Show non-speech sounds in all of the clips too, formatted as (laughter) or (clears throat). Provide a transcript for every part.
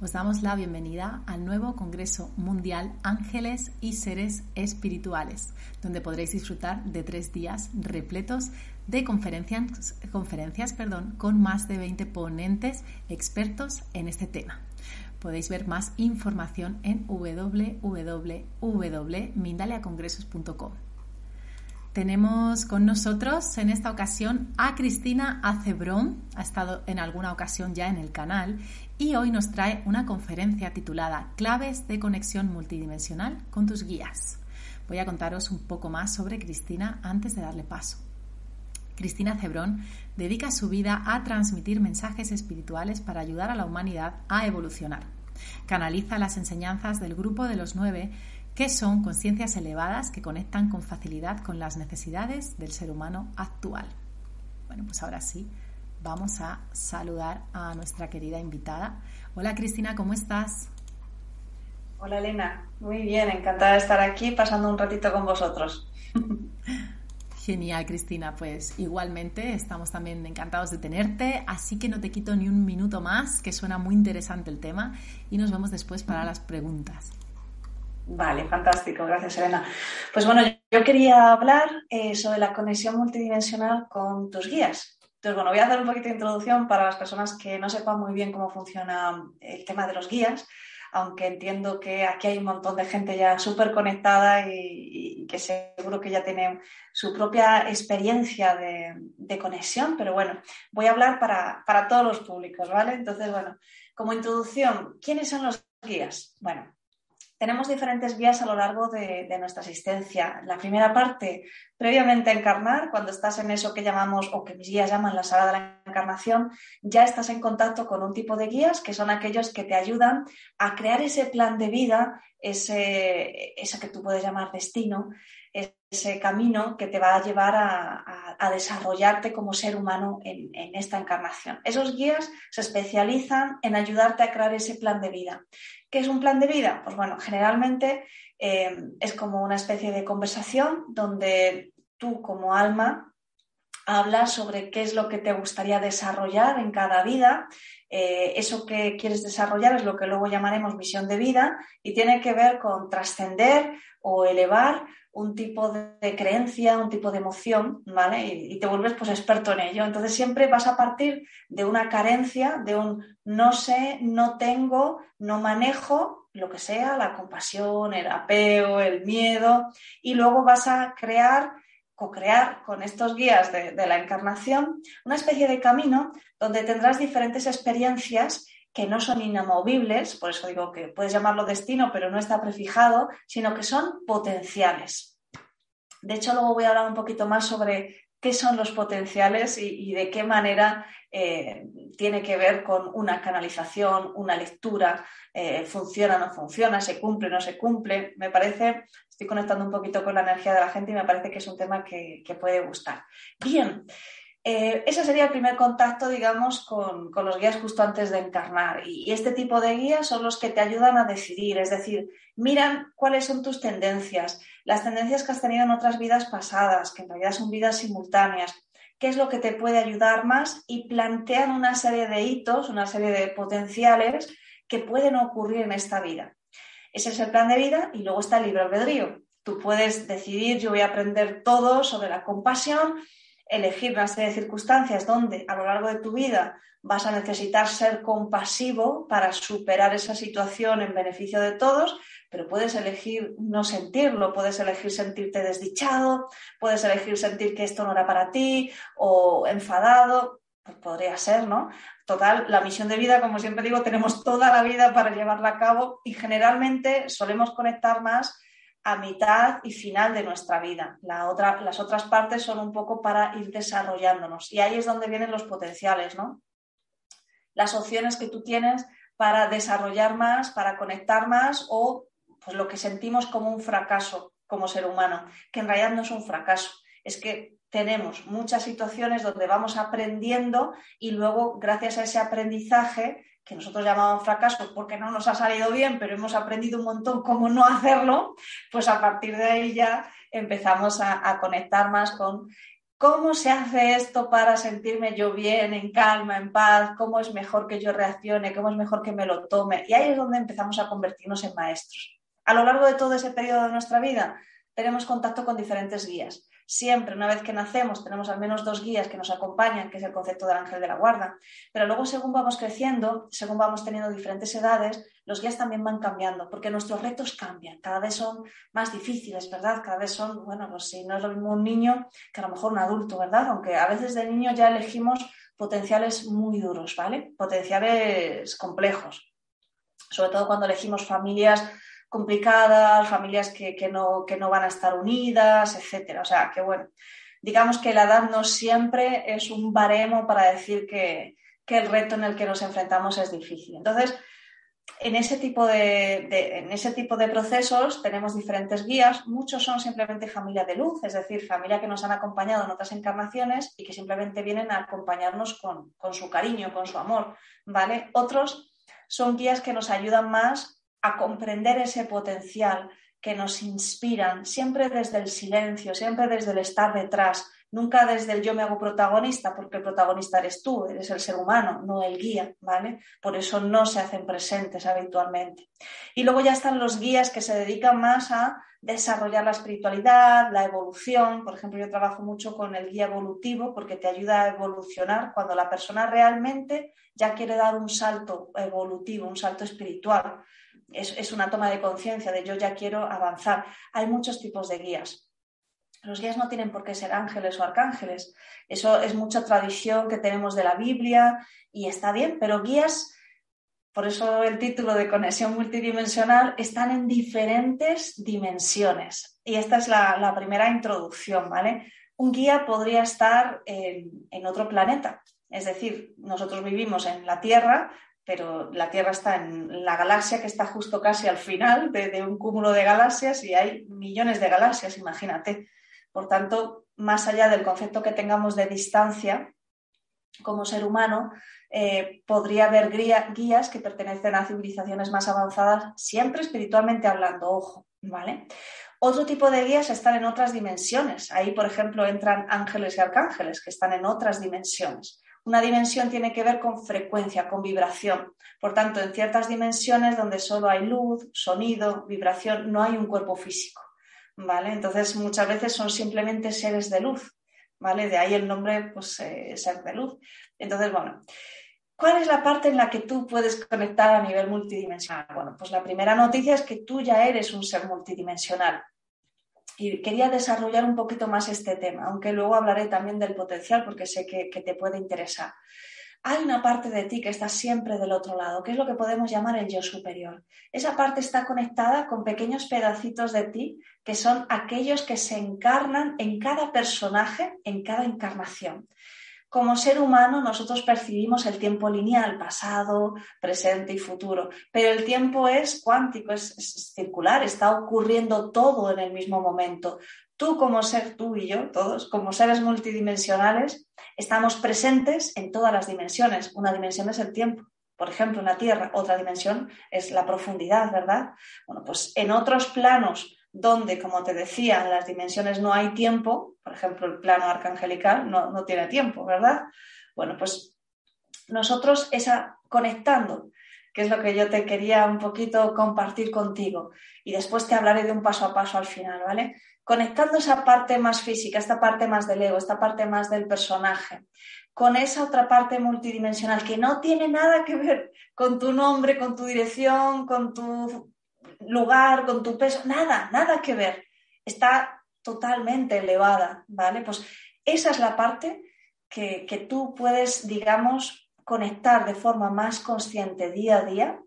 Os damos la bienvenida al nuevo Congreso Mundial Ángeles y Seres Espirituales, donde podréis disfrutar de tres días repletos de conferencias, conferencias perdón, con más de 20 ponentes expertos en este tema. Podéis ver más información en www.mindaliacongresos.com. Tenemos con nosotros en esta ocasión a Cristina Acebrón, ha estado en alguna ocasión ya en el canal y hoy nos trae una conferencia titulada Claves de conexión multidimensional con tus guías. Voy a contaros un poco más sobre Cristina antes de darle paso. Cristina Cebrón dedica su vida a transmitir mensajes espirituales para ayudar a la humanidad a evolucionar. Canaliza las enseñanzas del grupo de los nueve que son conciencias elevadas que conectan con facilidad con las necesidades del ser humano actual. Bueno, pues ahora sí, vamos a saludar a nuestra querida invitada. Hola Cristina, ¿cómo estás? Hola Elena, muy bien, encantada de estar aquí pasando un ratito con vosotros. (laughs) Genial, Cristina. Pues igualmente estamos también encantados de tenerte, así que no te quito ni un minuto más, que suena muy interesante el tema, y nos vemos después para las preguntas. Vale, fantástico, gracias Elena. Pues bueno, yo quería hablar eh, sobre la conexión multidimensional con tus guías. Entonces, bueno, voy a hacer un poquito de introducción para las personas que no sepan muy bien cómo funciona el tema de los guías, aunque entiendo que aquí hay un montón de gente ya súper conectada y, que seguro que ya tienen su propia experiencia de, conexión, pero bueno, voy a hablar para, para todos los públicos, ¿vale? Entonces, bueno, como introducción, ¿quiénes son los guías? Bueno, tenemos diferentes vías a lo largo de, nuestra existencia. La primera parte, previamente encarnar, cuando estás en eso que llamamos, o que mis guías llaman la sala de la encarnación, ya estás en contacto con un tipo de guías que son aquellos que te ayudan a crear ese plan de vida, ese, que tú puedes llamar destino, ese camino que te va a llevar a, desarrollarte como ser humano en, esta encarnación. Esos guías se especializan en ayudarte a crear ese plan de vida. ¿Qué es un plan de vida? Pues bueno, generalmente eh, es como una especie de conversación donde tú como alma hablas sobre qué es lo que te gustaría desarrollar en cada vida. Eh, eso que quieres desarrollar es lo que luego llamaremos misión de vida y tiene que ver con trascender o elevar un tipo de creencia, un tipo de emoción, ¿vale? Y, te vuelves pues experto en ello. Entonces siempre vas a partir de una carencia, de un no sé, no tengo, no manejo, lo que sea, la compasión, el apego, el miedo, y luego vas a crear, co-crear con estos guías de, de la encarnación una especie de camino donde tendrás diferentes experiencias que no son inamovibles, por eso digo que puedes llamarlo destino, pero no está prefijado, sino que son potenciales. De hecho, luego voy a hablar un poquito más sobre qué son los potenciales y, de qué manera eh, tiene que ver con una canalización, una lectura, eh, funciona o no funciona, se cumple o no se cumple. Me parece, estoy conectando un poquito con la energía de la gente y me parece que es un tema que, que puede gustar. Bien, eh, ese sería el primer contacto, digamos, con, los guías justo antes de encarnar. Y, este tipo de guías son los que te ayudan a decidir, es decir, miran cuáles son tus tendencias, las tendencias que has tenido en otras vidas pasadas, que en realidad son vidas simultáneas, qué es lo que te puede ayudar más y plantean una serie de hitos, una serie de potenciales que pueden ocurrir en esta vida. Ese es el plan de vida y luego está el libre albedrío. Tú puedes decidir, yo voy a aprender todo sobre la compasión elegir una serie de circunstancias donde a lo largo de tu vida vas a necesitar ser compasivo para superar esa situación en beneficio de todos, pero puedes elegir no sentirlo, puedes elegir sentirte desdichado, puedes elegir sentir que esto no era para ti o enfadado, pues podría ser, ¿no? Total, la misión de vida, como siempre digo, tenemos toda la vida para llevarla a cabo y generalmente solemos conectar más a mitad y final de nuestra vida. Las otras partes son un poco para ir desarrollándonos y ahí es donde vienen los potenciales, ¿no? Las opciones que tú tienes para desarrollar más, para conectar más o pues lo que sentimos como un fracaso como ser humano, que en realidad no es un fracaso, es que tenemos muchas situaciones donde vamos aprendiendo y luego gracias a ese aprendizaje que nosotros llamamos fracaso porque no nos ha salido bien, pero hemos aprendido un montón cómo no hacerlo, pues a partir de ahí ya empezamos a, conectar más con cómo se hace esto para sentirme yo bien, en calma, en paz, cómo es mejor que yo reaccione, cómo es mejor que me lo tome. Y ahí es donde empezamos a convertirnos en maestros. A lo largo de todo ese periodo de nuestra vida tenemos contacto con diferentes guías siempre, una vez que nacemos, tenemos al menos dos guías que nos acompañan, que es el concepto del ángel de la guarda. Pero luego, según vamos creciendo, según vamos teniendo diferentes edades, los guías también van cambiando, porque nuestros retos cambian, cada vez son más difíciles, ¿verdad? Cada vez son, bueno, pues si no es lo mismo un niño que a lo mejor un adulto, ¿verdad? Aunque a veces de niño ya elegimos potenciales muy duros, ¿vale? Potenciales complejos. Sobre todo cuando elegimos familias complicadas, familias que, no, que no van a estar unidas, etcétera. O sea, que bueno, digamos que la edad no siempre es un baremo para decir que, el reto en el que nos enfrentamos es difícil. Entonces, en ese, tipo de, en ese tipo de procesos tenemos diferentes guías. Muchos son simplemente familia de luz, es decir, familia que nos han acompañado en otras encarnaciones y que simplemente vienen a acompañarnos con, con su cariño, con su amor. ¿vale? Otros son guías que nos ayudan más a comprender ese potencial que nos inspiran, siempre desde el silencio, siempre desde el estar detrás, nunca desde el yo me hago protagonista, porque el protagonista eres tú, eres el ser humano, no el guía, ¿vale? Por eso no se hacen presentes habitualmente. Y luego ya están los guías que se dedican más a desarrollar la espiritualidad, la evolución. Por ejemplo, yo trabajo mucho con el guía evolutivo porque te ayuda a evolucionar cuando la persona realmente ya quiere dar un salto evolutivo, un salto espiritual es, una toma de conciencia de yo ya quiero avanzar. Hay muchos tipos de guías. Los guías no tienen por qué ser ángeles o arcángeles. Eso es mucha tradición que tenemos de la Biblia y está bien, pero guías, por eso el título de conexión multidimensional, están en diferentes dimensiones. Y esta es la, primera introducción, ¿vale? Un guía podría estar en otro planeta. Es decir, nosotros vivimos en la Tierra, pero la Tierra está en la galaxia que está justo casi al final de, un cúmulo de galaxias y hay millones de galaxias, imagínate. Por tanto, más allá del concepto que tengamos de distancia como ser humano, eh, podría haber guías que pertenecen a civilizaciones más avanzadas, siempre espiritualmente hablando, ojo, ¿vale? Otro tipo de guías están en otras dimensiones. Ahí, por ejemplo, entran ángeles y arcángeles, que están en otras dimensiones. Una dimensión tiene que ver con frecuencia, con vibración. Por tanto, en ciertas dimensiones donde solo hay luz, sonido, vibración, no hay un cuerpo físico. ¿Vale? Entonces, muchas veces son simplemente seres de luz. ¿Vale? De ahí el nombre, pues, eh, ser de luz. Entonces, bueno, ¿Cuál es la parte en la que tú puedes conectar a nivel multidimensional? Bueno, pues la primera noticia es que tú ya eres un ser multidimensional y quería desarrollar un poquito más este tema, aunque luego hablaré también del potencial porque sé que, te puede interesar. Hay una parte de ti que está siempre del otro lado, que es lo que podemos llamar el yo superior. Esa parte está conectada con pequeños pedacitos de ti que son aquellos que se encarnan en cada personaje, en cada encarnación. Como ser humano nosotros percibimos el tiempo lineal, pasado, presente y futuro, pero el tiempo es cuántico, es, circular, está ocurriendo todo en el mismo momento. Tú como ser, tú y yo, todos, como seres multidimensionales, estamos presentes en todas las dimensiones. Una dimensión es el tiempo, por ejemplo, en la Tierra, otra dimensión es la profundidad, ¿verdad? Bueno, pues en otros planos donde, como te decía, en las dimensiones no hay tiempo, por ejemplo, el plano arcangelical no, tiene tiempo, ¿verdad? Bueno, pues nosotros esa conectando, que es lo que yo te quería un poquito compartir contigo, y después te hablaré de un paso a paso al final, ¿vale? conectando esa parte más física, esta parte más del ego, esta parte más del personaje, con esa otra parte multidimensional que no tiene nada que ver con tu nombre, con tu dirección, con tu lugar, con tu peso, nada, nada que ver. Está totalmente elevada, ¿vale? Pues esa es la parte que, que tú puedes, digamos, conectar de forma más consciente día a día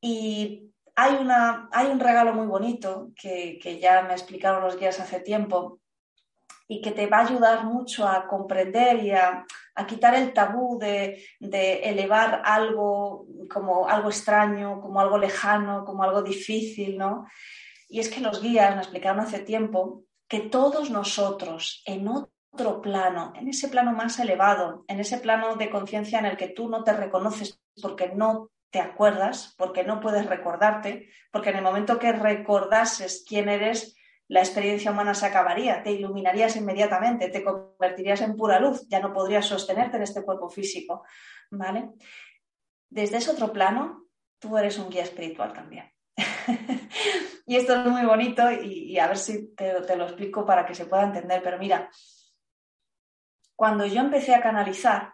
y hay, una, hay un regalo muy bonito que, ya me explicaron los guías hace tiempo y que te va a ayudar mucho a comprender y a, quitar el tabú de, elevar algo como algo extraño, como algo lejano, como algo difícil, ¿no? Y es que los guías me explicaron hace tiempo que todos nosotros en otro plano, en ese plano más elevado, en ese plano de conciencia en el que tú no te reconoces porque no te acuerdas, porque no puedes recordarte, porque en el momento que recordases quién eres, la experiencia humana se acabaría, te iluminarías inmediatamente, te convertirías en pura luz, ya no podrías sostenerte en este cuerpo físico, ¿vale? Desde ese otro plano, tú eres un guía espiritual también. (laughs) y esto es muy bonito y, a ver si te lo explico para que se pueda entender, pero mira, cuando yo empecé a canalizar,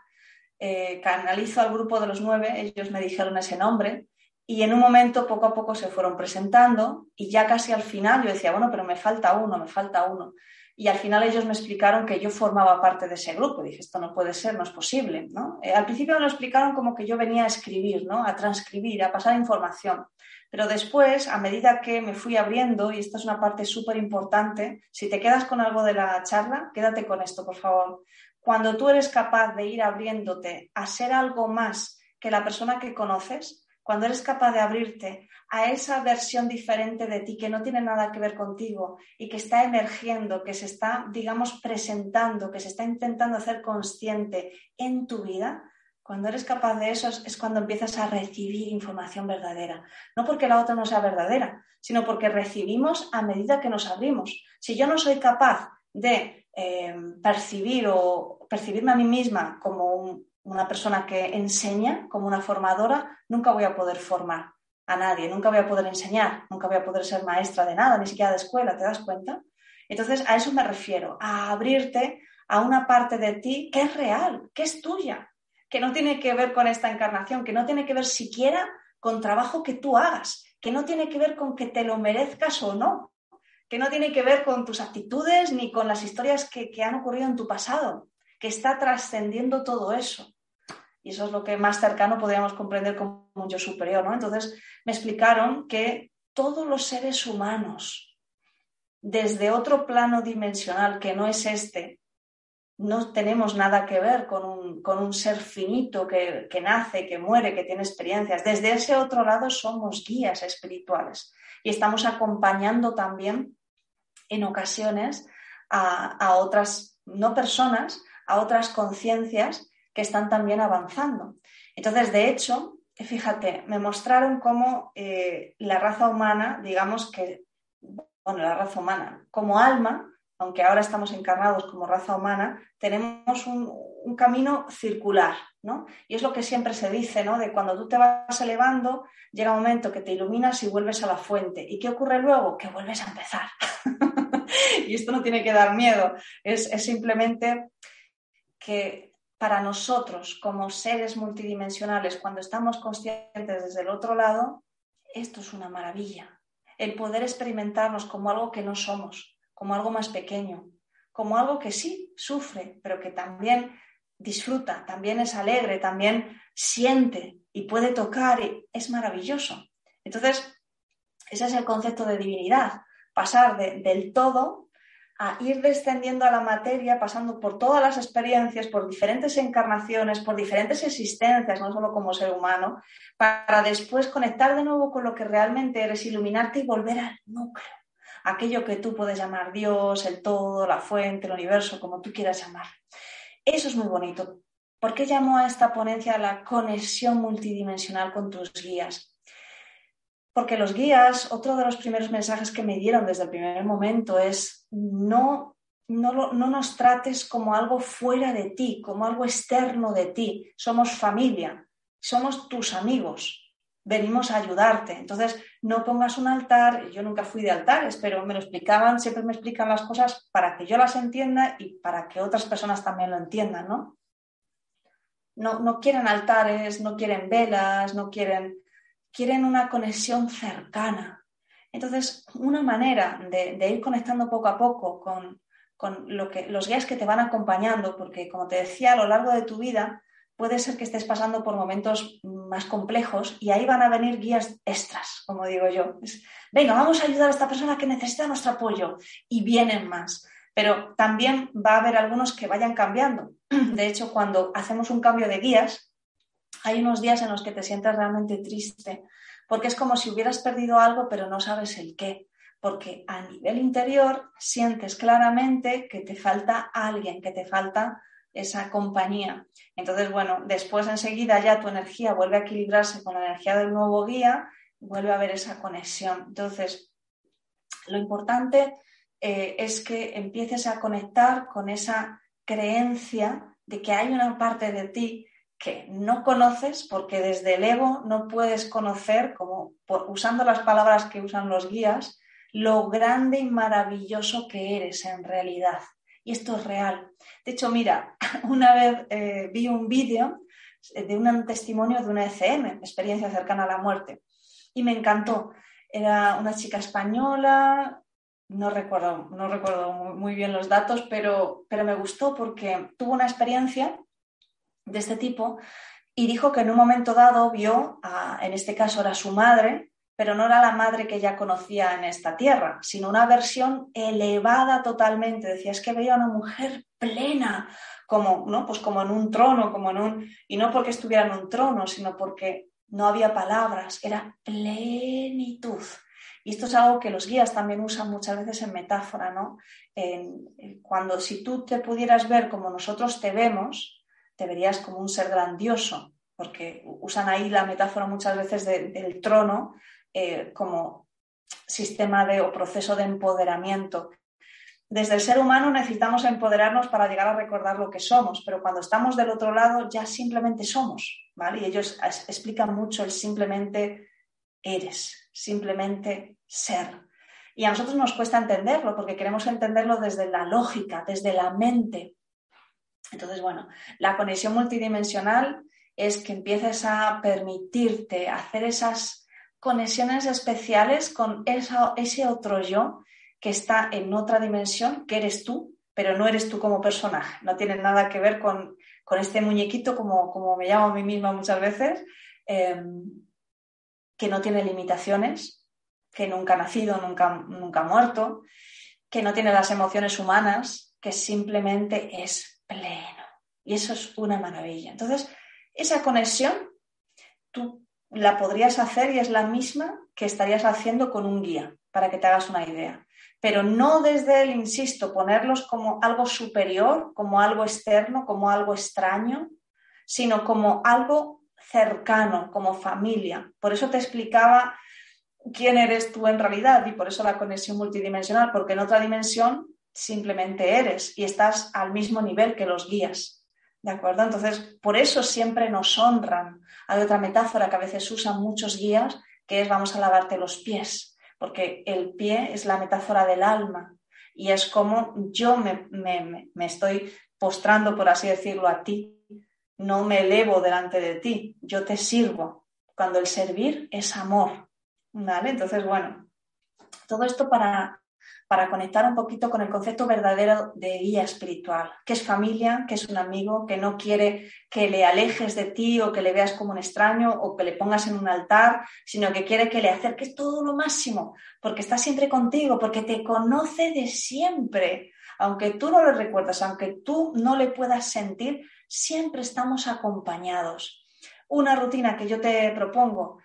eh, canalizo al grupo de los nueve, ellos me dijeron ese nombre y en un momento poco a poco se fueron presentando y ya casi al final yo decía, bueno, pero me falta uno, me falta uno. Y al final ellos me explicaron que yo formaba parte de ese grupo. dije, esto no puede ser, no es posible. ¿no? Eh, al principio me lo explicaron como que yo venía a escribir, ¿no? a transcribir, a pasar información. Pero después, a medida que me fui abriendo, y esta es una parte súper importante, si te quedas con algo de la charla, quédate con esto, por favor cuando tú eres capaz de ir abriéndote a ser algo más que la persona que conoces, cuando eres capaz de abrirte a esa versión diferente de ti que no tiene nada que ver contigo y que está emergiendo, que se está, digamos, presentando, que se está intentando hacer consciente en tu vida, cuando eres capaz de eso es, cuando empiezas a recibir información verdadera. No porque la otra no sea verdadera, sino porque recibimos a medida que nos abrimos. Si yo no soy capaz de eh, percibir o percibirme a mí misma como una persona que enseña, como una formadora, nunca voy a poder formar a nadie, nunca voy a poder enseñar, nunca voy a poder ser maestra de nada, ni siquiera de escuela, ¿te das cuenta? Entonces, a eso me refiero, a abrirte a una parte de ti que es real, que es tuya, que no tiene que ver con esta encarnación, que no tiene que ver siquiera con trabajo que tú hagas, que no tiene que ver con que te lo merezcas o no, que no tiene que ver con tus actitudes ni con las historias que, han ocurrido en tu pasado, que está trascendiendo todo eso. Y eso es lo que más cercano podríamos comprender como un yo superior, ¿no? Entonces me explicaron que todos los seres humanos, desde otro plano dimensional que no es este, no tenemos nada que ver con un, ser finito que, que, nace, que muere, que tiene experiencias. Desde ese otro lado somos guías espirituales y estamos acompañando también en ocasiones a, otras, no personas, a otras conciencias que están también avanzando. Entonces, de hecho, fíjate, me mostraron cómo eh, la raza humana, digamos que, bueno, la raza humana, como alma, aunque ahora estamos encarnados como raza humana, tenemos un, un, camino circular, ¿no? Y es lo que siempre se dice, ¿no? De cuando tú te vas elevando, llega un momento que te iluminas y vuelves a la fuente. ¿Y qué ocurre luego? Que vuelves a empezar. (laughs) y esto no tiene que dar miedo, es, simplemente que para nosotros como seres multidimensionales, cuando estamos conscientes desde el otro lado, esto es una maravilla. El poder experimentarnos como algo que no somos, como algo más pequeño, como algo que sí sufre, pero que también disfruta, también es alegre, también siente y puede tocar, es maravilloso. Entonces, ese es el concepto de divinidad, pasar del todo a ir descendiendo a la materia, pasando por todas las experiencias, por diferentes encarnaciones, por diferentes existencias, no solo como ser humano, para después conectar de nuevo con lo que realmente eres, iluminarte y volver al núcleo, aquello que tú puedes llamar Dios, el todo, la fuente, el universo, como tú quieras llamar. Eso es muy bonito. ¿Por qué llamo a esta ponencia la conexión multidimensional con tus guías? Porque los guías, otro de los primeros mensajes que me dieron desde el primer momento es no, no, no nos trates como algo fuera de ti, como algo externo de ti. Somos familia, somos tus amigos, venimos a ayudarte. Entonces, no pongas un altar, yo nunca fui de altares, pero me lo explicaban, siempre me explican las cosas para que yo las entienda y para que otras personas también lo entiendan, ¿no? No, quieren altares, no quieren velas, no quieren, quieren una conexión cercana. Entonces, una manera de, ir conectando poco a poco con, con lo que, los guías que te van acompañando, porque como te decía, a lo largo de tu vida, puede ser que estés pasando por momentos más complejos y ahí van a venir guías extras, como digo yo. Venga, vamos a ayudar a esta persona que necesita nuestro apoyo y vienen más. Pero también va a haber algunos que vayan cambiando. (clears throat) De hecho, cuando hacemos un cambio de guías, hay unos días en los que te sientes realmente triste, porque es como si hubieras perdido algo, pero no sabes el qué. Porque a nivel interior sientes claramente que te falta alguien, que te falta esa compañía. Entonces, bueno, después enseguida ya tu energía vuelve a equilibrarse con la energía del nuevo guía, vuelve a haber esa conexión. Entonces, lo importante eh, es que empieces a conectar con esa creencia de que hay una parte de ti que no conoces porque desde el ego no puedes conocer, como usando las palabras que usan los guías, lo grande y maravilloso que eres en realidad. Y esto es real. De hecho, mira, (laughs) una vez eh, vi un vídeo de un testimonio de una ECM, experiencia cercana a la muerte, y me encantó. Era una chica española, no recuerdo, no recuerdo muy bien los datos, pero, pero me gustó porque tuvo una experiencia de este tipo y dijo que en un momento dado vio, en este caso era su madre, pero no era la madre que ella conocía en esta tierra, sino una versión elevada totalmente. Decía, es que veía a una mujer plena, como, ¿no? Pues como en un trono, como en un. Y no porque estuviera en un trono, sino porque no había palabras, era plenitud. Y esto es algo que los guías también usan muchas veces en metáfora, ¿no? cuando si tú te pudieras ver como nosotros te vemos, te verías como un ser grandioso, porque usan ahí la metáfora muchas veces del trono eh, como sistema de, o proceso de empoderamiento. Desde el ser humano necesitamos empoderarnos para llegar a recordar lo que somos, pero cuando estamos del otro lado ya simplemente somos, ¿vale? Y ellos explican mucho el simplemente eres, simplemente ser. Y a nosotros nos cuesta entenderlo porque queremos entenderlo desde la lógica, desde la mente. Entonces, bueno, la conexión multidimensional es que empieces a permitirte hacer esas conexiones especiales con ese otro yo que está en otra dimensión, que eres tú, pero no eres tú como personaje. No tiene nada que ver con, este muñequito, como, como, me llamo a mí misma muchas veces, em, que no tiene limitaciones, que nunca ha nacido, nunca, nunca ha muerto, que no tiene las emociones humanas, que simplemente es pleno. Y eso es una maravilla. Entonces, esa conexión, tú la podrías hacer y es la misma que estarías haciendo con un guía, para que te hagas una idea. Pero no desde el, insisto, ponerlos como algo superior, como algo externo, como algo extraño, sino como algo cercano, como familia. Por eso te explicaba quién eres tú en realidad y por eso la conexión multidimensional, porque en otra dimensión simplemente eres y estás al mismo nivel que los guías. ¿De acuerdo? Entonces, por eso siempre nos honran. Hay otra metáfora que a veces usan muchos guías, que es vamos a lavarte los pies, porque el pie es la metáfora del alma y es como yo me, estoy postrando, por así decirlo, a ti. No me elevo delante de ti, yo te sirvo. Cuando el servir es amor. ¿Vale? Entonces, bueno, todo esto para para conectar un poquito con el concepto verdadero de guía espiritual, que es familia, que es un amigo, que no quiere que le alejes de ti o que le veas como un extraño o que le pongas en un altar, sino que quiere que le acerques todo lo máximo, porque está siempre contigo, porque te conoce de siempre. Aunque tú no lo recuerdas, aunque tú no le puedas sentir, siempre estamos acompañados. Una rutina que yo te propongo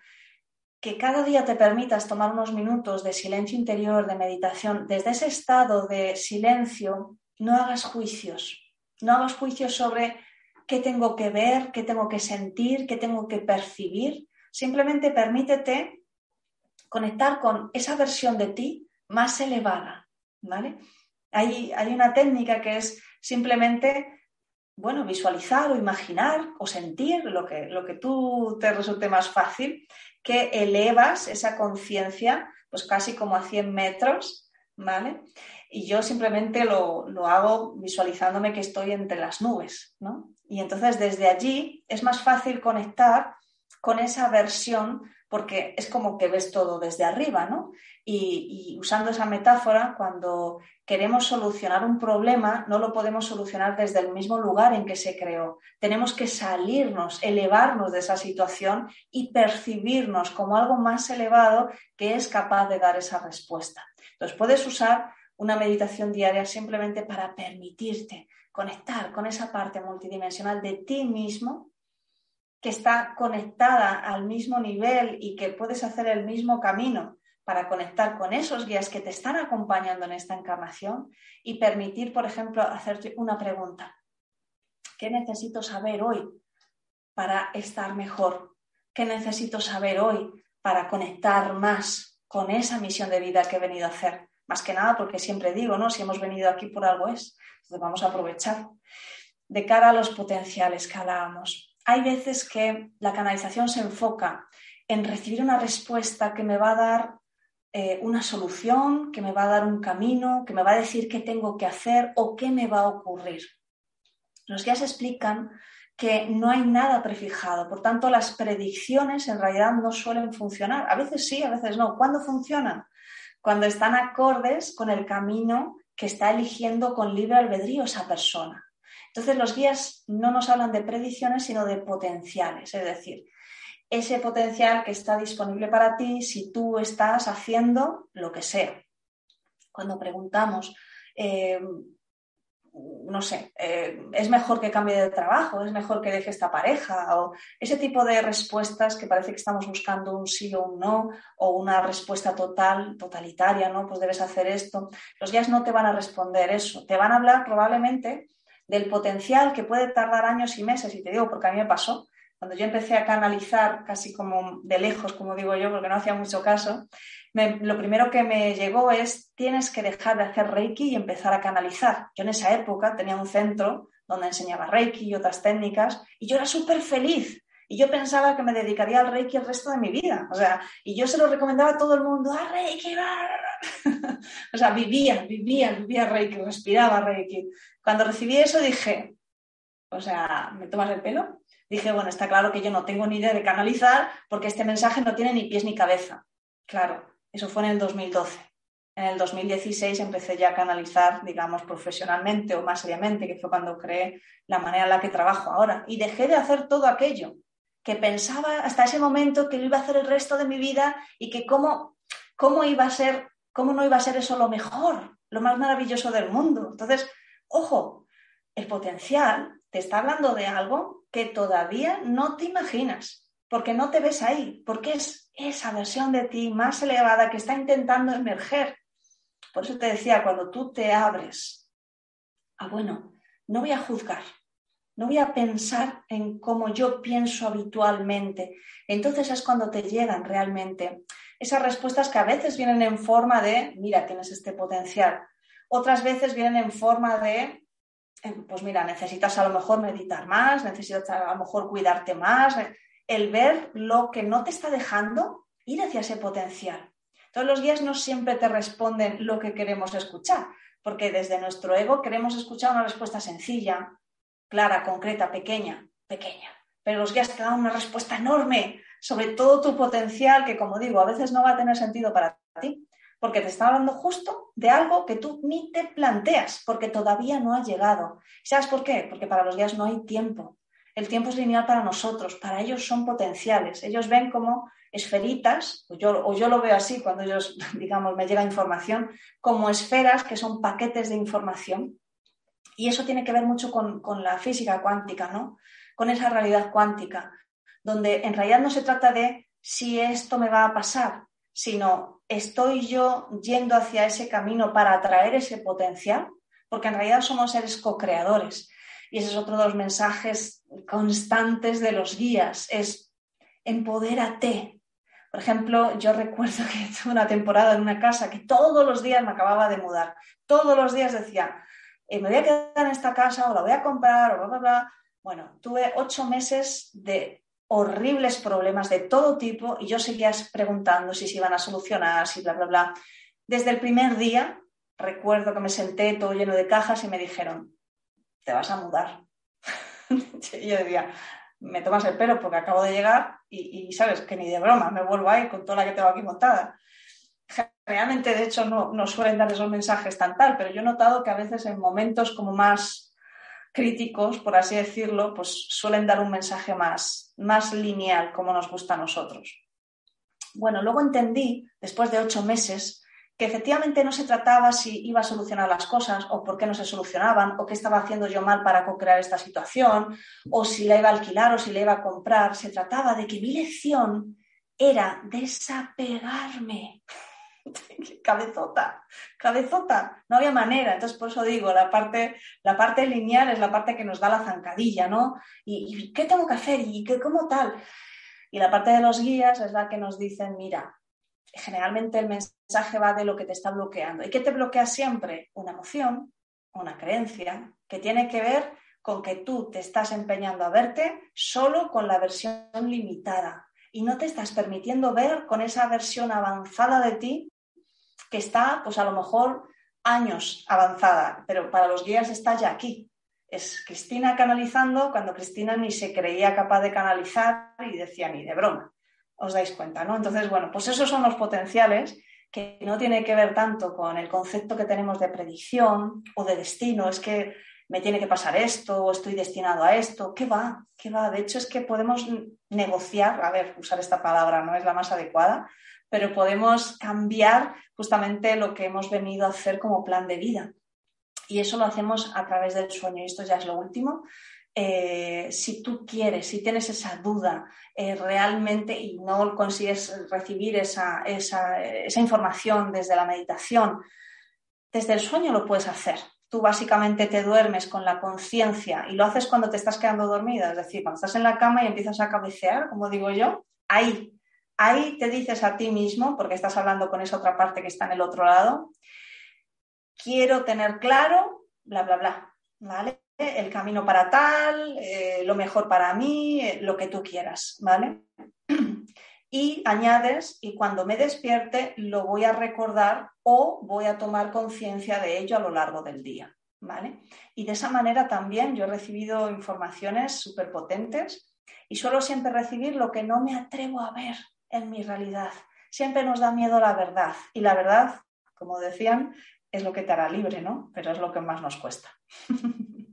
que cada día te permitas tomar unos minutos de silencio interior, de meditación, desde ese estado de silencio, no hagas juicios, no hagas juicios sobre qué tengo que ver, qué tengo que sentir, qué tengo que percibir. Simplemente permítete conectar con esa versión de ti más elevada, ¿vale? Hay, hay una técnica que es simplemente bueno, visualizar o imaginar o sentir lo que, lo que tú te resulte más fácil que elevas esa conciencia pues casi como a 100 metros, ¿vale? Y yo simplemente lo, lo, hago visualizándome que estoy entre las nubes, ¿no? Y entonces desde allí es más fácil conectar con esa versión porque es como que ves todo desde arriba, ¿no? Y, usando esa metáfora, cuando queremos solucionar un problema, no lo podemos solucionar desde el mismo lugar en que se creó. Tenemos que salirnos, elevarnos de esa situación y percibirnos como algo más elevado que es capaz de dar esa respuesta. Entonces, puedes usar una meditación diaria simplemente para permitirte conectar con esa parte multidimensional de ti mismo que está conectada al mismo nivel y que puedes hacer el mismo camino para conectar con esos guías que te están acompañando en esta encarnación y permitir, por ejemplo, hacerte una pregunta. ¿Qué necesito saber hoy para estar mejor? ¿Qué necesito saber hoy para conectar más con esa misión de vida que he venido a hacer? Más que nada porque siempre digo, ¿no? Si hemos venido aquí por algo es, entonces vamos a aprovechar. De cara a los potenciales que hablábamos, hay veces que la canalización se enfoca en recibir una respuesta que me va a dar eh, una solución, que me va a dar un camino, que me va a decir qué tengo que hacer o qué me va a ocurrir. Los guías explican que no hay nada prefijado, por tanto las predicciones en realidad no suelen funcionar. A veces sí, a veces no. ¿Cuándo funcionan? Cuando están acordes con el camino que está eligiendo con libre albedrío esa persona. Entonces, los guías no nos hablan de predicciones, sino de potenciales, es decir, ese potencial que está disponible para ti si tú estás haciendo lo que sea. Cuando preguntamos, eh, no sé, eh, es mejor que cambie de trabajo, es mejor que deje esta pareja, o ese tipo de respuestas que parece que estamos buscando un sí o un no, o una respuesta total, totalitaria, ¿no? Pues debes hacer esto. Los guías no te van a responder eso, te van a hablar probablemente del potencial que puede tardar años y meses. Y te digo, porque a mí me pasó, cuando yo empecé a canalizar casi como de lejos, como digo yo, porque no hacía mucho caso, lo primero que me llegó es, tienes que dejar de hacer Reiki y empezar a canalizar. Yo en esa época tenía un centro donde enseñaba Reiki y otras técnicas y yo era súper feliz. Y yo pensaba que me dedicaría al Reiki el resto de mi vida. O sea, y yo se lo recomendaba a todo el mundo, ¡ah, Reiki! (laughs) o sea, vivía, vivía, vivía Reiki, respiraba Reiki. Cuando recibí eso dije, o sea, ¿me tomas el pelo? Dije, bueno, está claro que yo no tengo ni idea de canalizar porque este mensaje no tiene ni pies ni cabeza. Claro, eso fue en el 2012. En el 2016 empecé ya a canalizar, digamos, profesionalmente o más seriamente, que fue cuando creé la manera en la que trabajo ahora. Y dejé de hacer todo aquello que pensaba hasta ese momento que lo iba a hacer el resto de mi vida y que cómo, cómo iba a ser, cómo no iba a ser eso lo mejor, lo más maravilloso del mundo. Entonces, ojo, el potencial te está hablando de algo que todavía no te imaginas, porque no te ves ahí, porque es esa versión de ti más elevada que está intentando emerger. Por eso te decía, cuando tú te abres, ah, bueno, no voy a juzgar, no voy a pensar en cómo yo pienso habitualmente. Entonces es cuando te llegan realmente esas respuestas que a veces vienen en forma de, mira, tienes este potencial. Otras veces vienen en forma de, eh, pues mira, necesitas a lo mejor meditar más, necesitas a lo mejor cuidarte más, el ver lo que no te está dejando ir hacia ese potencial. Todos los guías no siempre te responden lo que queremos escuchar, porque desde nuestro ego queremos escuchar una respuesta sencilla, clara, concreta, pequeña, pequeña. Pero los guías te dan una respuesta enorme sobre todo tu potencial, que como digo, a veces no va a tener sentido para ti, porque te está hablando justo de algo que tú ni te planteas, porque todavía no ha llegado. ¿Sabes por qué? Porque para los guías no hay tiempo. El tiempo es lineal para nosotros, para ellos son potenciales. Ellos ven como esferitas, o yo, o yo lo veo así cuando ellos, (laughs) digamos, me llega información, como esferas que son paquetes de información y eso tiene que ver mucho con, la física cuántica, ¿no? Con esa realidad cuántica, donde en realidad no se trata de si esto me va a pasar, sino estoy yo yendo hacia ese camino para atraer ese potencial, porque en realidad somos seres co-creadores. Y ese es otro de los mensajes constantes de los guías, es empodérate. Por ejemplo, yo recuerdo que (laughs) tuve una temporada en una casa que todos los días me acababa de mudar. Todos los días decía, eh, me voy a quedar en esta casa o la voy a comprar o bla, bla, bla. Bueno, tuve ocho meses de horribles problemas de todo tipo y yo seguía preguntando si se iban a solucionar, si bla, bla, bla. Desde el primer día, recuerdo que me senté todo lleno de cajas y me dijeron, te vas a mudar. (laughs) y yo decía, me tomas el pelo porque acabo de llegar y, sabes que ni de broma me vuelvo ahí con toda la que tengo aquí montada. Realmente, de hecho, no, no suelen dar esos mensajes tan tal, pero yo he notado que a veces en momentos como más críticos, por así decirlo, pues suelen dar un mensaje más, más lineal, como nos gusta a nosotros. Bueno, luego entendí, después de ocho meses, que efectivamente no se trataba si iba a solucionar las cosas o por qué no se solucionaban o qué estaba haciendo yo mal para co-crear esta situación o si la iba a alquilar o si la iba a comprar. Se trataba de que mi lección era desapegarme. (laughs) cabezota, cabezota, no había manera. Entonces, por eso digo, la parte, la parte lineal es la parte que nos da la zancadilla, ¿no? ¿Y, qué tengo que hacer? ¿Y qué, cómo tal? Y la parte de los guías es la que nos dicen, mira, generalmente el mensaje va de lo que te está bloqueando. ¿Y qué te bloquea siempre? Una emoción, una creencia, que tiene que ver con que tú te estás empeñando a verte solo con la versión limitada y no te estás permitiendo ver con esa versión avanzada de ti que está, pues a lo mejor años avanzada, pero para los guías está ya aquí. Es Cristina canalizando cuando Cristina ni se creía capaz de canalizar y decía ni de broma os dais cuenta, ¿no? Entonces, bueno, pues esos son los potenciales que no tiene que ver tanto con el concepto que tenemos de predicción o de destino, es que me tiene que pasar esto o estoy destinado a esto, ¿qué va? ¿Qué va? De hecho, es que podemos negociar, a ver, usar esta palabra no es la más adecuada, pero podemos cambiar justamente lo que hemos venido a hacer como plan de vida. Y eso lo hacemos a través del sueño. Y esto ya es lo último. Eh, si tú quieres, si tienes esa duda eh, realmente y no consigues recibir esa, información desde la meditación, desde el sueño lo puedes hacer. Tú básicamente te duermes con la conciencia y lo haces cuando te estás quedando dormida, es decir, cuando estás en la cama y empiezas a cabecear, como digo yo, ahí, ahí te dices a ti mismo, porque estás hablando con esa otra parte que está en el otro lado, quiero tener claro, bla, bla, bla, ¿vale? el camino para tal, eh, lo mejor para mí, eh, lo que tú quieras, ¿vale? (clears throat) Y añades, y cuando me despierte lo voy a recordar o voy a tomar conciencia de ello a lo largo del día, ¿vale? Y de esa manera también yo he recibido informaciones súper potentes y suelo siempre recibir lo que no me atrevo a ver en mi realidad. Siempre nos da miedo la verdad y la verdad, como decían, es lo que te hará libre, ¿no? Pero es lo que más nos cuesta. (laughs)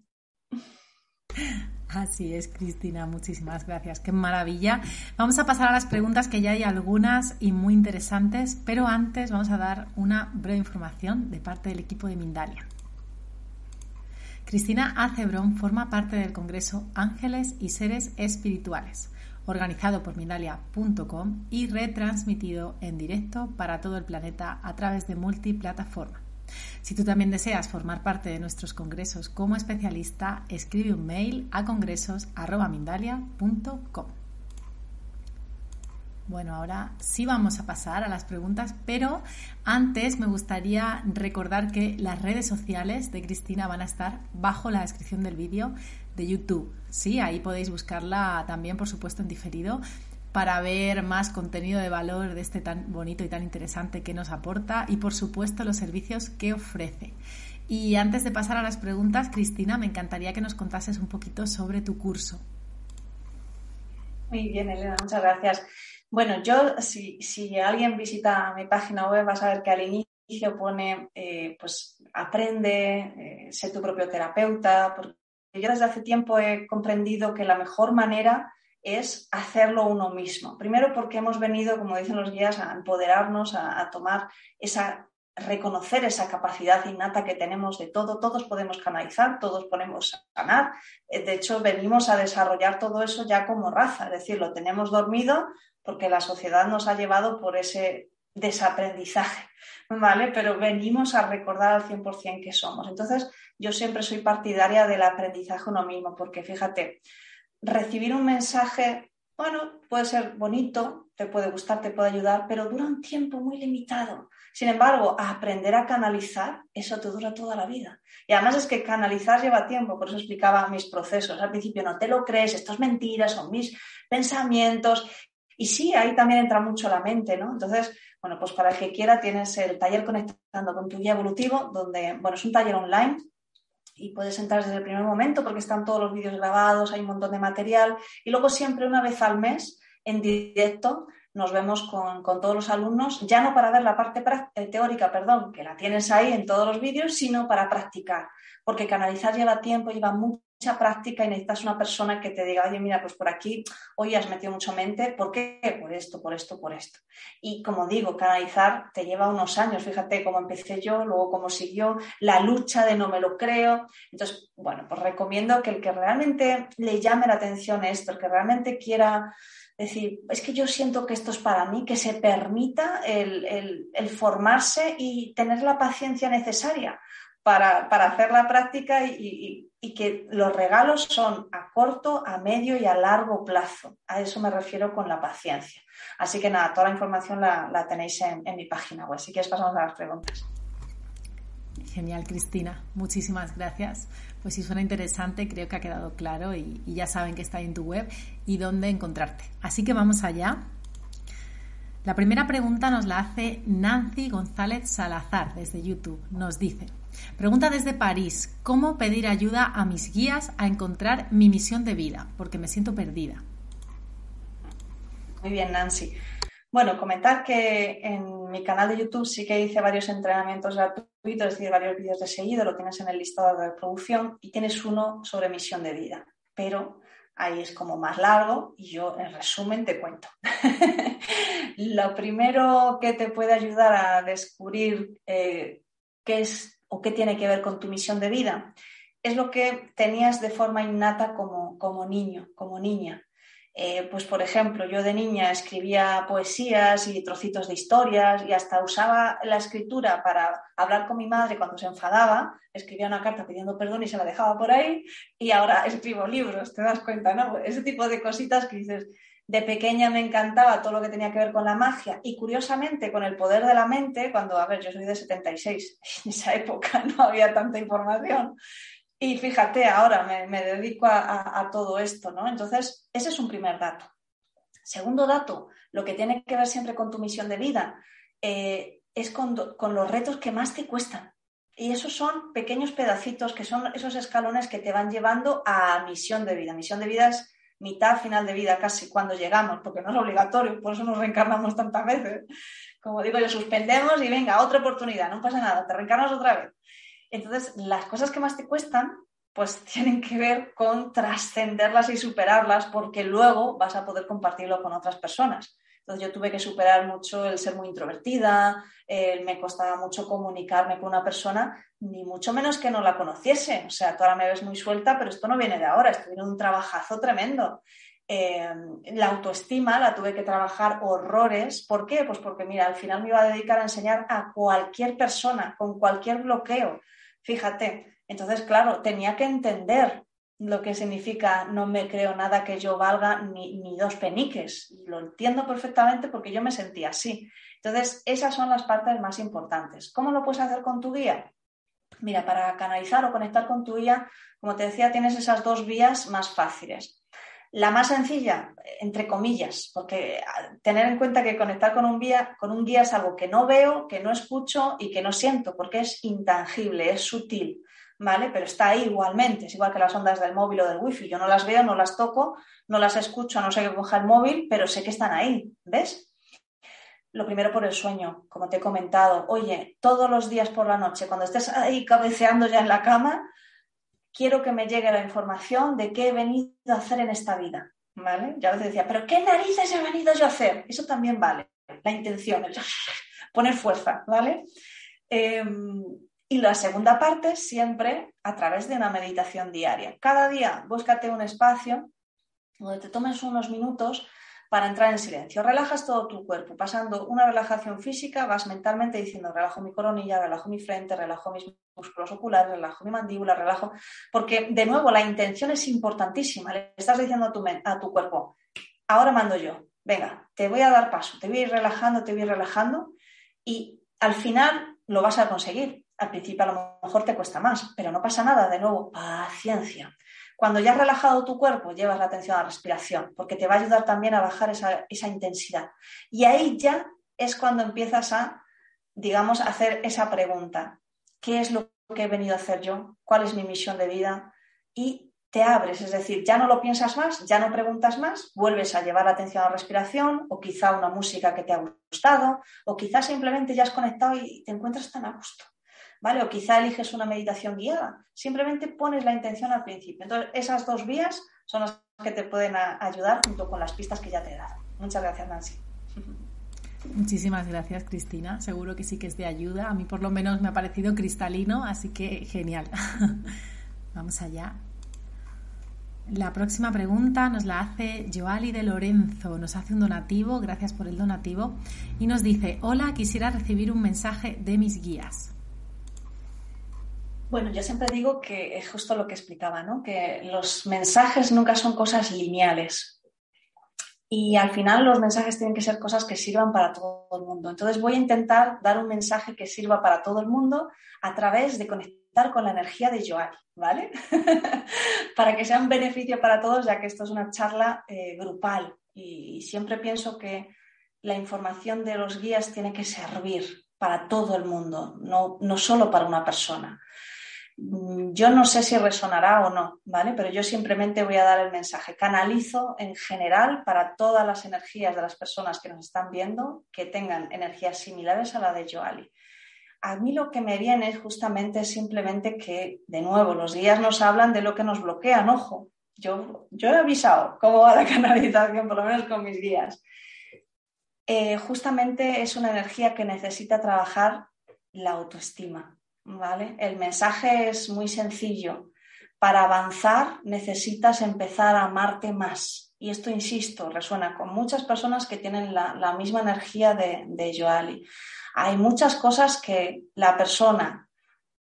Así es, Cristina, muchísimas gracias. Qué maravilla. Vamos a pasar a las preguntas que ya hay algunas y muy interesantes, pero antes vamos a dar una breve información de parte del equipo de Mindalia. Cristina Acebrón forma parte del Congreso Ángeles y Seres Espirituales, organizado por Mindalia.com y retransmitido en directo para todo el planeta a través de multiplataforma. Si tú también deseas formar parte de nuestros congresos como especialista, escribe un mail a congresos.mindalia.com. Bueno, ahora sí vamos a pasar a las preguntas, pero antes me gustaría recordar que las redes sociales de Cristina van a estar bajo la descripción del vídeo de YouTube. Sí, ahí podéis buscarla también, por supuesto, en diferido para ver más contenido de valor de este tan bonito y tan interesante que nos aporta y por supuesto los servicios que ofrece. Y antes de pasar a las preguntas, Cristina, me encantaría que nos contases un poquito sobre tu curso. Muy bien, Elena, muchas gracias. Bueno, yo, si, alguien visita mi página web, va a saber que al inicio pone, eh, pues, aprende, eh, sé tu propio terapeuta, porque yo desde hace tiempo he comprendido que la mejor manera es hacerlo uno mismo. Primero porque hemos venido, como dicen los guías, a empoderarnos, a, tomar esa, reconocer esa capacidad innata que tenemos de todo. Todos podemos canalizar, todos podemos sanar. Eh, de hecho, venimos a desarrollar todo eso ya como raza, es decir, lo tenemos dormido porque la sociedad nos ha llevado por ese desaprendizaje, ¿vale? Pero venimos a recordar al 100% que somos. Entonces, yo siempre soy partidaria del aprendizaje uno mismo, porque fíjate, recibir un mensaje bueno, puede ser bonito, te puede gustar, te puede ayudar, pero dura un tiempo muy limitado. Sin embargo, aprender a canalizar, eso te dura toda la vida. Y además es que canalizar lleva tiempo, por eso explicaba mis procesos. Al principio no te lo crees, esto es mentira, son mis pensamientos. Y sí, ahí también entra mucho la mente, ¿no? Entonces, bueno, pues para el que quiera tienes el taller Conectando con tu guía evolutivo, donde, bueno, es un taller online y puedes entrar desde el primer momento porque están todos los vídeos grabados, hay un montón de material y luego siempre una vez al mes en directo nos vemos con, todos los alumnos, ya no para ver la parte eh, teórica, perdón, que la tienes ahí en todos los vídeos, sino para practicar, porque canalizar lleva tiempo, lleva mucha práctica y necesitas una persona que te diga, oye, mira, pues por aquí hoy has metido mucho mente, ¿por qué? Por esto, por esto, por esto. Y como digo, canalizar te lleva unos años, fíjate cómo empecé yo, luego cómo siguió, la lucha de no me lo creo. Entonces, bueno, pues recomiendo que el que realmente le llame la atención esto, el que realmente quiera decir, es que yo siento que esto es para mí, que se permita el, formarse y tener la paciencia necesaria para, hacer la práctica y, que los regalos son a corto, a medio y a largo plazo. A eso me refiero con la paciencia. Así que nada, toda la información la, tenéis en, en mi página web. Si quieres pasamos a las preguntas. Genial, Cristina. Muchísimas gracias. Pues si suena interesante, creo que ha quedado claro y, ya saben que está ahí en tu web y dónde encontrarte. Así que vamos allá. La primera pregunta nos la hace Nancy González Salazar desde YouTube. Nos dice, pregunta desde París, ¿cómo pedir ayuda a mis guías a encontrar mi misión de vida? Porque me siento perdida. Muy bien, Nancy. Bueno, comentar que en mi canal de YouTube sí que hice varios entrenamientos gratuitos, es decir, varios vídeos de seguido, lo tienes en el listado de reproducción y tienes uno sobre misión de vida, pero ahí es como más largo y yo en resumen te cuento. (laughs) lo primero que te puede ayudar a descubrir eh, qué es o qué tiene que ver con tu misión de vida es lo que tenías de forma innata como, como niño, como niña. Eh, pues por ejemplo, yo de niña escribía poesías y trocitos de historias y hasta usaba la escritura para hablar con mi madre cuando se enfadaba, escribía una carta pidiendo perdón y se la dejaba por ahí y ahora escribo libros, te das cuenta, ¿no? Ese tipo de cositas que dices, de pequeña me encantaba todo lo que tenía que ver con la magia y curiosamente con el poder de la mente, cuando, a ver, yo soy de 76, (laughs) en esa época no había tanta información, y fíjate, ahora me, dedico a, todo esto, ¿no? Entonces, ese es un primer dato. Segundo dato, lo que tiene que ver siempre con tu misión de vida, eh, es con, los retos que más te cuestan. Y esos son pequeños pedacitos que son esos escalones que te van llevando a misión de vida. Misión de vida es mitad, final de vida casi cuando llegamos, porque no es obligatorio, por eso nos reencarnamos tantas veces. Como digo, yo suspendemos y venga, otra oportunidad, no pasa nada, te reencarnas otra vez. Entonces, las cosas que más te cuestan, pues (laughs) tienen que ver con trascenderlas y superarlas porque luego vas a poder compartirlo con otras personas. Entonces yo tuve que superar mucho el ser muy introvertida, me costaba mucho comunicarme con una persona, ni mucho menos que no la conociese. O sea, tú ahora me ves muy suelta, pero esto no viene de ahora, esto viene un trabajazo tremendo. Eh, la autoestima la tuve que trabajar horrores. ¿Por qué? Pues porque, mira, al final me iba a dedicar a enseñar a cualquier persona con cualquier bloqueo. Fíjate, entonces, claro, tenía que entender lo que significa no me creo nada que yo valga ni, dos peniques. Lo entiendo perfectamente porque yo me sentía así. Entonces, esas son las partes más importantes. ¿Cómo lo puedes hacer con tu guía? Mira, para canalizar o conectar con tu guía, como te decía, tienes esas dos vías más fáciles. La más sencilla, entre comillas, porque tener en cuenta que conectar con un, guía, con un guía es algo que no veo, que no escucho y que no siento, porque es intangible, es sutil, ¿vale? Pero está ahí igualmente, es igual que las ondas del móvil o del wifi. Yo no las veo, no las toco, no las escucho, no sé que coja el móvil, pero sé que están ahí, ¿ves? Lo primero por el sueño, como te he comentado. Oye, todos los días por la noche, cuando estés ahí cabeceando ya en la cama, quiero que me llegue la información de qué he venido a hacer en esta vida. ¿Vale? Ya a veces decía, pero ¿qué narices he venido yo a hacer? Eso también vale, la intención, (laughs) poner fuerza, ¿vale? Em, y la segunda parte, siempre a través de una meditación diaria. Cada día búscate un espacio donde te tomes unos minutos para entrar en silencio. Relajas todo tu cuerpo, pasando una relajación física, vas mentalmente diciendo relajo mi coronilla, relajo mi frente, relajo mis músculos oculares, relajo mi mandíbula, relajo, porque de nuevo la intención es importantísima. Le estás diciendo a tu, a tu cuerpo, ahora mando yo. Venga, te voy a dar paso, te voy a ir relajando, te voy a ir relajando y al final lo vas a conseguir. Al principio a lo mejor te cuesta más, pero no pasa nada. De nuevo, paciencia. Cuando ya has relajado tu cuerpo, llevas la atención a la respiración, porque te va a ayudar también a bajar esa, esa intensidad. Y ahí ya es cuando empiezas a, digamos, hacer esa pregunta. ¿Qué es lo que he venido a hacer yo? ¿Cuál es mi misión de vida? Y te abres, es decir, ya no lo piensas más, ya no preguntas más, vuelves a llevar la atención a la respiración o quizá una música que te ha gustado o quizá simplemente ya has conectado y te encuentras tan a gusto. ¿Vale? O quizá eliges una meditación guiada. Simplemente pones la intención al principio. Entonces, esas dos vías son las que te pueden ayudar junto con las pistas que ya te he dado. Muchas gracias, Nancy. (laughs) Muchísimas gracias, Cristina. Seguro que sí que es de ayuda. A mí por lo menos me ha parecido cristalino, así que genial. (laughs) Vamos allá. La próxima pregunta nos la hace Joali de Lorenzo. Nos hace un donativo, gracias por el donativo, y nos dice, hola, quisiera recibir un mensaje de mis guías. Bueno, yo siempre digo que es justo lo que explicaba, ¿no? Que los mensajes nunca son cosas lineales. Y al final los mensajes tienen que ser cosas que sirvan para todo el mundo. Entonces voy a intentar dar un mensaje que sirva para todo el mundo a través de conectar con la energía de Joali, ¿vale? (laughs) para que sea un beneficio para todos, ya que esto es una charla eh, grupal. Y siempre pienso que la información de los guías tiene que servir para todo el mundo, no, no solo para una persona. Mm, yo no sé si resonará o no, ¿vale? Pero yo simplemente voy a dar el mensaje. Canalizo en general para todas las energías de las personas que nos están viendo que tengan energías similares a la de Joali. A mí lo que me viene es justamente simplemente que, de nuevo, los guías nos hablan de lo que nos bloquean, ojo. Yo, yo he avisado cómo va la (laughs) canalización, por lo menos con mis guías. Eh, justamente es una energía que necesita trabajar la autoestima, ¿vale? El mensaje es muy sencillo. Para avanzar necesitas empezar a amarte más. Y esto, insisto, resuena con muchas personas que tienen la, misma energía de, de Joali. Hay muchas cosas que la persona,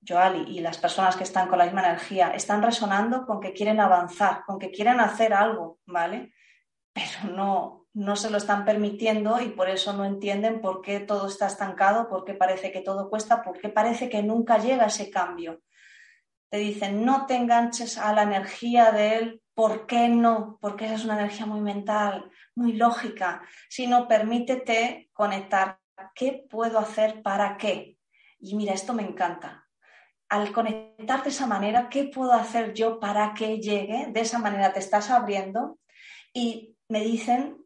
Joali, y las personas que están con la misma energía, están resonando con que quieren avanzar, con que quieren hacer algo, ¿vale? Pero no, no se lo están permitiendo y por eso no entienden por qué todo está estancado, por qué parece que todo cuesta, por qué parece que nunca llega ese cambio. Te dicen, no te enganches a la energía de él, ¿por qué no? Porque esa es una energía muy mental, muy lógica, sino permítete conectar. ¿Qué puedo hacer para qué? Y mira, esto me encanta. Al conectar de esa manera, ¿qué puedo hacer yo para que llegue? De esa manera te estás abriendo y me dicen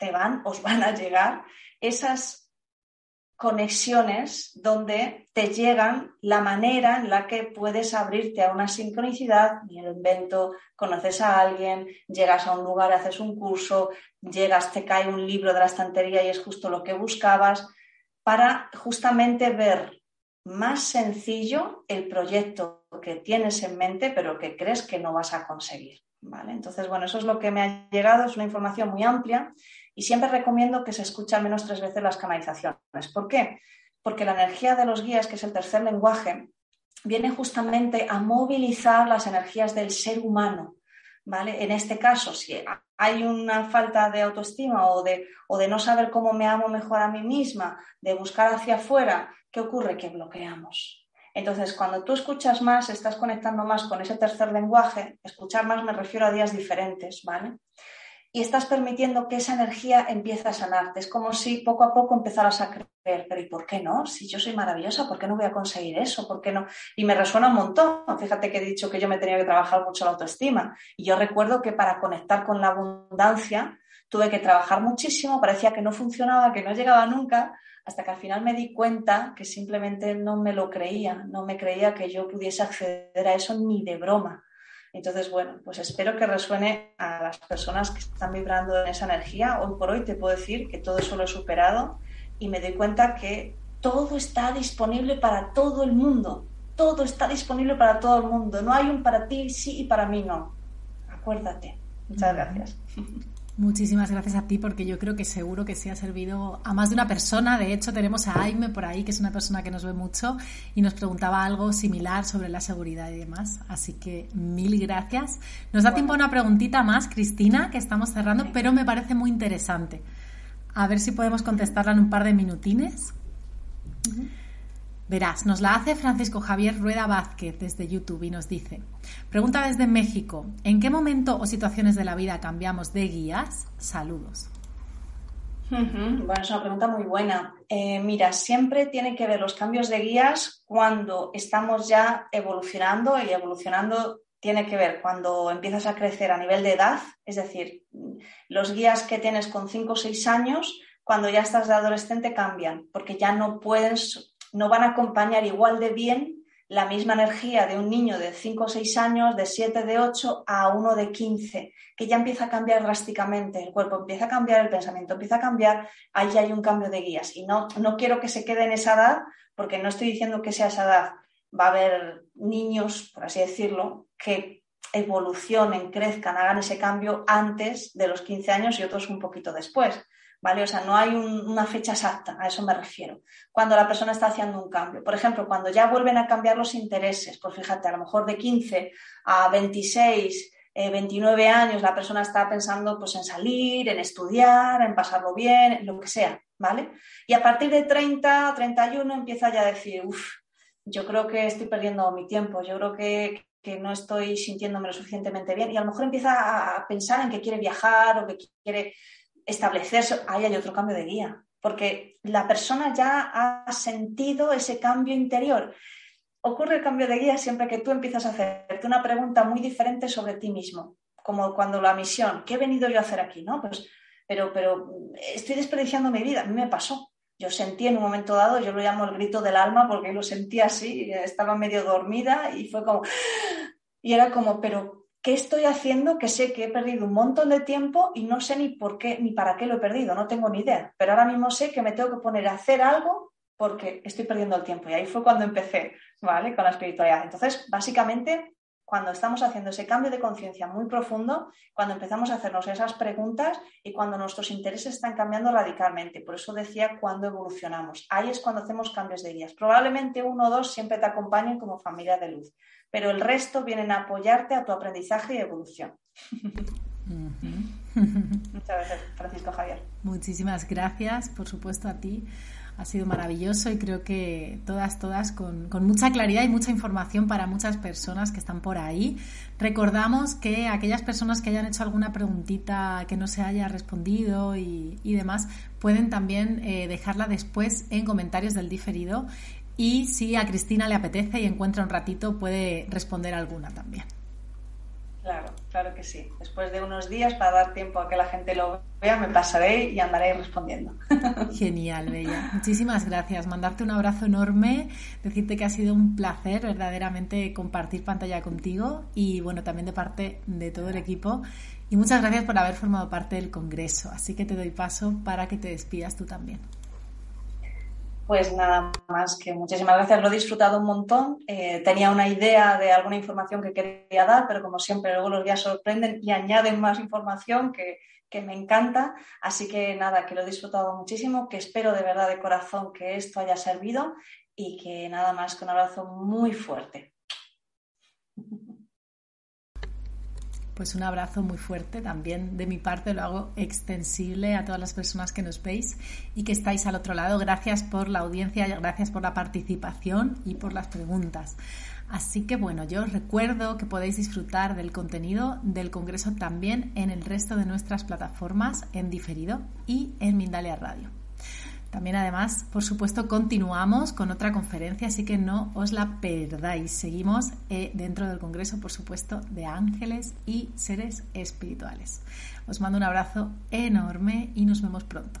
te van, os van a llegar esas conexiones donde te llegan la manera en la que puedes abrirte a una sincronicidad, y el invento, conoces a alguien, llegas a un lugar, haces un curso, llegas, te cae un libro de la estantería y es justo lo que buscabas, para justamente ver más sencillo el proyecto que tienes en mente, pero que crees que no vas a conseguir. ¿Vale? Entonces, bueno, eso es lo que me ha llegado, es una información muy amplia y siempre recomiendo que se escuchen al menos tres veces las canalizaciones. ¿Por qué? Porque la energía de los guías, que es el tercer lenguaje, viene justamente a movilizar las energías del ser humano. ¿Vale? En este caso, si hay una falta de autoestima o de, o de no saber cómo me amo mejor a mí misma, de buscar hacia afuera, ¿qué ocurre? Que bloqueamos. Entonces, cuando tú escuchas más, estás conectando más con ese tercer lenguaje, escuchar más me refiero a días diferentes, ¿vale? y estás permitiendo que esa energía empiece a sanarte. Es como si poco a poco empezaras a creer, pero ¿y por qué no? Si yo soy maravillosa, ¿por qué no voy a conseguir eso? ¿Por qué no? Y me resuena un montón. Fíjate que he dicho que yo me tenía que trabajar mucho la autoestima. Y yo recuerdo que para conectar con la abundancia tuve que trabajar muchísimo, parecía que no funcionaba, que no llegaba nunca, hasta que al final me di cuenta que simplemente no me lo creía, no me creía que yo pudiese acceder a eso ni de broma. Entonces, bueno, pues espero que resuene a las personas que están vibrando en esa energía. Hoy por hoy te puedo decir que todo eso lo he superado y me doy cuenta que todo está disponible para todo el mundo. Todo está disponible para todo el mundo. No hay un para ti sí y para mí no. Acuérdate. Muchas gracias. (laughs) Muchísimas gracias a ti porque yo creo que seguro que sí ha servido a más de una persona. De hecho, tenemos a Aime por ahí, que es una persona que nos ve mucho y nos preguntaba algo similar sobre la seguridad y demás. Así que mil gracias. Nos da tiempo a una preguntita más, Cristina, que estamos cerrando, pero me parece muy interesante. A ver si podemos contestarla en un par de minutines. Verás, nos la hace Francisco Javier Rueda Vázquez desde YouTube y nos dice, pregunta desde México, ¿en qué momento o situaciones de la vida cambiamos de guías? Saludos. Bueno, es una pregunta muy buena. Eh, mira, siempre tiene que ver los cambios de guías cuando estamos ya evolucionando y evolucionando tiene que ver cuando empiezas a crecer a nivel de edad, es decir, los guías que tienes con 5 o 6 años, cuando ya estás de adolescente cambian, porque ya no puedes no van a acompañar igual de bien la misma energía de un niño de 5 o 6 años, de 7, de 8 a uno de 15, que ya empieza a cambiar drásticamente, el cuerpo empieza a cambiar, el pensamiento empieza a cambiar, ahí hay un cambio de guías. Y no, no quiero que se quede en esa edad, porque no estoy diciendo que sea esa edad. Va a haber niños, por así decirlo, que evolucionen, crezcan, hagan ese cambio antes de los 15 años y otros un poquito después. ¿Vale? O sea, no hay una fecha exacta, a eso me refiero. Cuando la persona está haciendo un cambio. Por ejemplo, cuando ya vuelven a cambiar los intereses, pues fíjate, a lo mejor de 15 a 26, 29 eh, años, la persona está pensando pues en salir, en estudiar, en pasarlo bien, lo que sea, ¿vale? Y a partir de 30, 31 empieza ya a decir, uff, yo creo que estoy perdiendo mi tiempo, yo creo que, que no estoy sintiéndome lo suficientemente bien y a lo mejor empieza a pensar en que quiere viajar o que quiere establecerse, ahí hay otro cambio de guía, porque la persona ya ha sentido ese cambio interior. Ocurre el cambio de guía siempre que tú empiezas a hacerte una pregunta muy diferente sobre ti mismo, como cuando la misión, ¿qué he venido yo a hacer aquí? ¿No? Pues, pero, pero estoy desperdiciando mi vida, a mí me pasó. Yo sentí en un momento dado, yo lo llamo el grito del alma porque lo sentí así, estaba medio dormida y fue como, y era como, pero ¿qué estoy haciendo? Que sé que he perdido un montón de tiempo y no sé ni por qué ni para qué lo he perdido, no tengo ni idea. Pero ahora mismo sé que me tengo que poner a hacer algo porque estoy perdiendo el tiempo. Y ahí fue cuando empecé, ¿vale? Con la espiritualidad. Entonces, básicamente, cuando estamos haciendo ese cambio de conciencia muy profundo, cuando empezamos a hacernos esas preguntas y cuando nuestros intereses están cambiando radicalmente. Por eso decía cuando evolucionamos. Ahí es cuando hacemos cambios de guías. Probablemente uno o dos siempre te acompañen como familia de luz pero el resto vienen a apoyarte a tu aprendizaje y evolución. Muchas gracias, Francisco Javier. Muchísimas gracias, por supuesto, a ti. Ha sido maravilloso y creo que todas, todas con, mucha claridad y mucha información para muchas personas que están por ahí. Recordamos que aquellas personas que hayan hecho alguna preguntita que no se haya respondido y, demás, pueden también eh, dejarla después en comentarios del diferido y si a Cristina le apetece y encuentra un ratito, puede responder alguna también. Claro, claro que sí. Después de unos días, para dar tiempo a que la gente lo vea, me pasaré y andaré respondiendo. (laughs) Genial, Bella. Muchísimas gracias. Mandarte un abrazo enorme, decirte que ha sido un placer verdaderamente compartir pantalla contigo y bueno, también de parte de todo el equipo. Y muchas gracias por haber formado parte del Congreso. Así que te doy paso para que te despidas tú también. Pues nada más que muchísimas gracias, lo he disfrutado un montón. Eh, tenía una idea de alguna información que quería dar, pero como siempre luego los días sorprenden y añaden más información que, que me encanta. Así que nada, que lo he disfrutado muchísimo, que espero de verdad de corazón que esto haya servido y que nada más que un abrazo muy fuerte. Pues un abrazo muy fuerte también de mi parte, lo hago extensible a todas las personas que nos veis y que estáis al otro lado. Gracias por la audiencia, gracias por la participación y por las preguntas. Así que bueno, yo os recuerdo que podéis disfrutar del contenido del Congreso también en el resto de nuestras plataformas en diferido y en Mindalia Radio. También además, por supuesto, continuamos con otra conferencia, así que no os la perdáis. Seguimos eh, dentro del Congreso, por supuesto, de ángeles y seres espirituales. Os mando un abrazo enorme y nos vemos pronto.